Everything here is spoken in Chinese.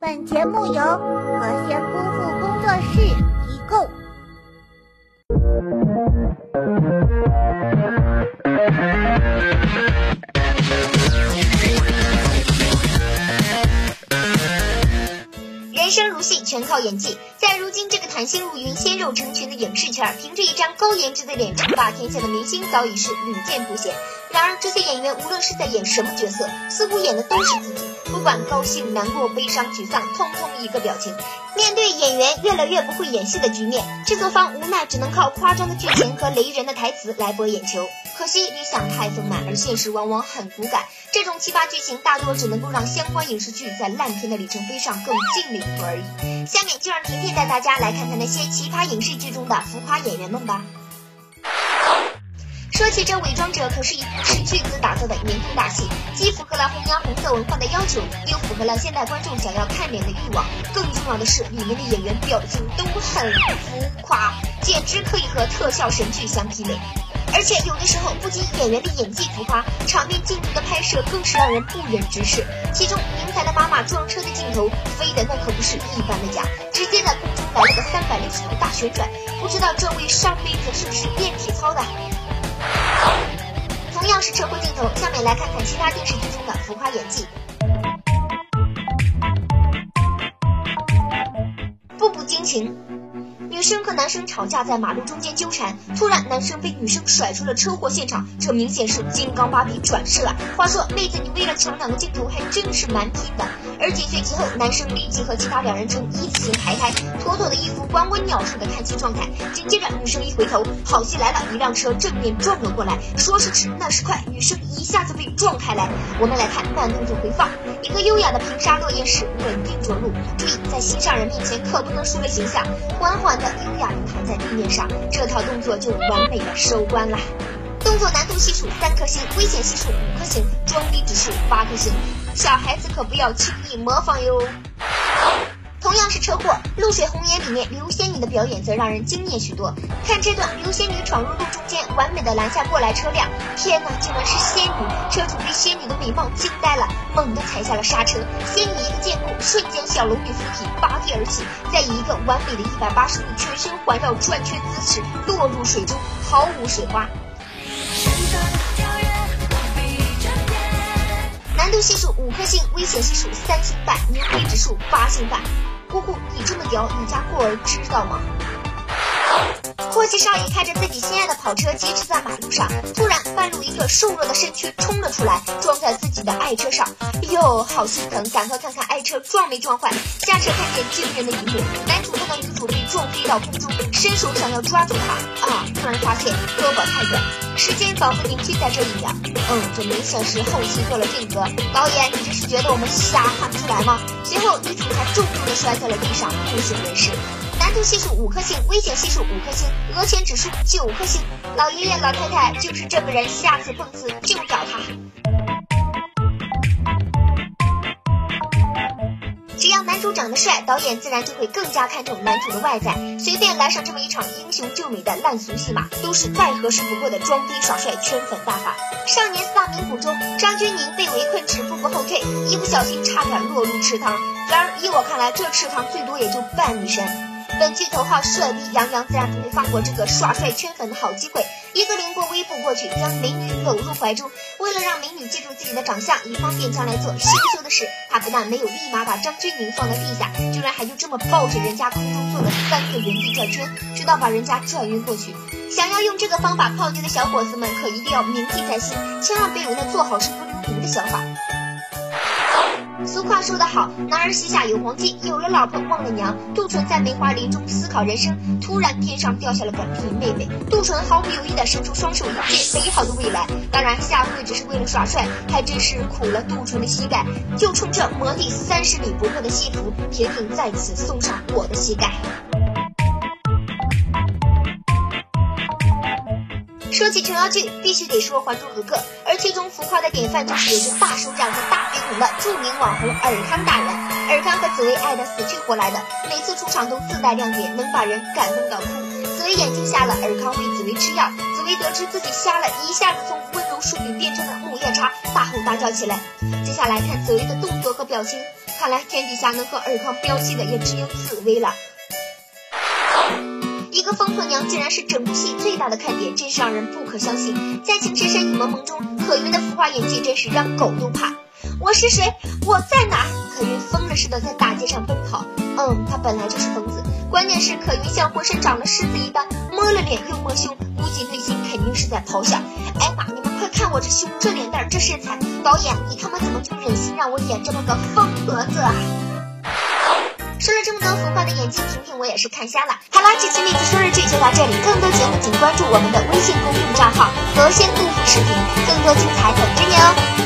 本节目由和谐夫妇工作室提供。全靠演技。在如今这个谈心如云、鲜肉成群的影视圈，凭着一张高颜值的脸称霸天下的明星早已是屡见不鲜。然而，这些演员无论是在演什么角色，似乎演的都是自己，不管高兴、难过、悲伤、沮丧，通通一个表情。面对演员越来越不会演戏的局面，制作方无奈只能靠夸张的剧情和雷人的台词来博眼球。可惜理想太丰满，而现实往往很骨感。这种奇葩剧情大多只能够让相关影视剧在烂片的里程碑上更进了一步而已。下面就让甜甜带大家来看看那些奇葩影视剧中的浮夸演员们吧。说起这《伪装者》，可是一部斥巨资打造的年度大戏，既符合了弘扬红色文化的要求，又符合了现代观众想要看脸的欲望。更重要的是，里面的演员表情都很浮夸，简直可以和特效神剧相媲美。而且有的时候，不仅演员的演技浮夸，场面镜头的拍摄更是让人不忍直视。其中，宁采的妈妈撞车的镜头，飞的那可不是一般的假，直接在空中来了个三百六十度大旋转。不知道这位上辈子是不是练体操的？同样是车祸镜头，下面来看看其他电视剧中的浮夸演技。步步惊情。女生和男生吵架，在马路中间纠缠，突然男生被女生甩出了车祸现场，这明显是金刚芭比转世了。话说，妹子你为了抢两个镜头，还真是蛮拼的。而紧随其后，男生立即和其他两人呈一字形排开，妥妥的一副关关鸟术的看戏状态。紧接着，女生一回头，好戏来了，一辆车正面撞了过来，说时迟，那时快，女生一下子被撞开来。我们来看慢动作回放，一个优雅的平沙落叶式稳定着陆，注意在心上人面前可不能输了形象，缓缓的。优雅的躺在地面上，这套动作就完美的收官了。动作难度系数三颗星，危险系数五颗星，装逼指数八颗星。小孩子可不要轻易模仿哟。同样是车祸，《露水红颜》里面刘仙女的表演则让人惊艳许多。看这段，刘仙女闯入路中间，完美的拦下过来车辆。天哪，竟然是仙女！车主被仙女的美貌惊呆了，猛地踩下了刹车。仙女一个箭步，瞬间小龙女附体，拔地而起，再以一个完美的一百八十度全身环绕转圈姿势落入水中，毫无水花。难度系数五颗星，危险系数三星半，牛逼指数八星半。姑姑，你这么屌，你家过儿知道吗？阔气少爷开着自己心爱的跑车疾驰在马路上，突然半路一个瘦弱的身躯冲了出来，撞在自己的爱车上。哟，好心疼，赶快看看爱车撞没撞坏。下车看见惊人的一幕，男主看到女主被撞飞到空中，伸手想要抓住她，啊，突然发现胳膊太短，时间仿佛凝聚在这一秒。嗯，这明显是后期做了定格。导演，你这是觉得我们瞎看不出来吗？随后女主才重重的摔在了地上，不省人事。系数五颗星，危险系数五颗星，讹钱指数九颗星。老爷爷老太太就是这个人，下次碰瓷就找他。只要男主长得帅，导演自然就会更加看重男主的外在。随便来上这么一场英雄救美的烂俗戏码，都是再合适不过的装逼耍帅圈粉大法。少年四大名捕中，张钧甯被围困止步不后退，一不小心差点落入池塘。然而依我看来，这池塘最多也就半米深。本剧头号帅逼杨洋自然不会放过这个耍帅圈粉的好机会，一个凌波微步过去，将美女搂入怀中。为了让美女记住自己的长相，以方便将来做羞羞的事，他不但没有立马把张钧甯放在地下，居然还就这么抱着人家空中做了三个原地转圈，直到把人家转晕过去。想要用这个方法泡妞的小伙子们，可一定要铭记在心，千万别有那做好事不留名的想法。俗话说得好，男儿膝下有黄金，有了老婆忘了娘。杜淳在梅花林中思考人生，突然天上掉下了个林妹妹，杜淳毫不犹豫地伸出双手迎接美好的未来。当然，下跪只是为了耍帅，还真是苦了杜淳的膝盖。就冲这魔力三十里不破的西服，婷婷再次送上我的膝盖。说起琼瑶剧，必须得说《还珠格格》，而其中浮夸的典范就是有着大手掌和大鼻孔的著名网红尔康大人。尔康和紫薇爱得死去活来的，每次出场都自带亮点，能把人感动到哭。紫薇眼睛瞎了，尔康为紫薇吃药，紫薇得知自己瞎了，一下子从温柔淑女变成了木叶叉，大吼大叫起来。接下来看紫薇的动作和表情，看来天底下能和尔康飙戏的也只有紫薇了。这个疯婆娘竟然是整部戏最大的看点，真是让人不可相信。在情深深雨蒙蒙中，可云的浮夸演技真是让狗都怕。我是谁？我在哪？可云疯了似的在大街上奔跑。嗯，他本来就是疯子，关键是可云像浑身长了虱子一般，摸了脸又摸胸，估计内心肯定是在咆哮：哎妈，你们快看我这胸、这脸蛋、这身材！导演，你他妈怎么就忍心让我演这么个疯婆子啊？说了这么多浮夸的演技，婷婷我也是看瞎了。好啦，这期妹子说日剧就到这里，更多节目请关注我们的微信公众账号“和仙杜甫视频”，更多精彩等着你哦。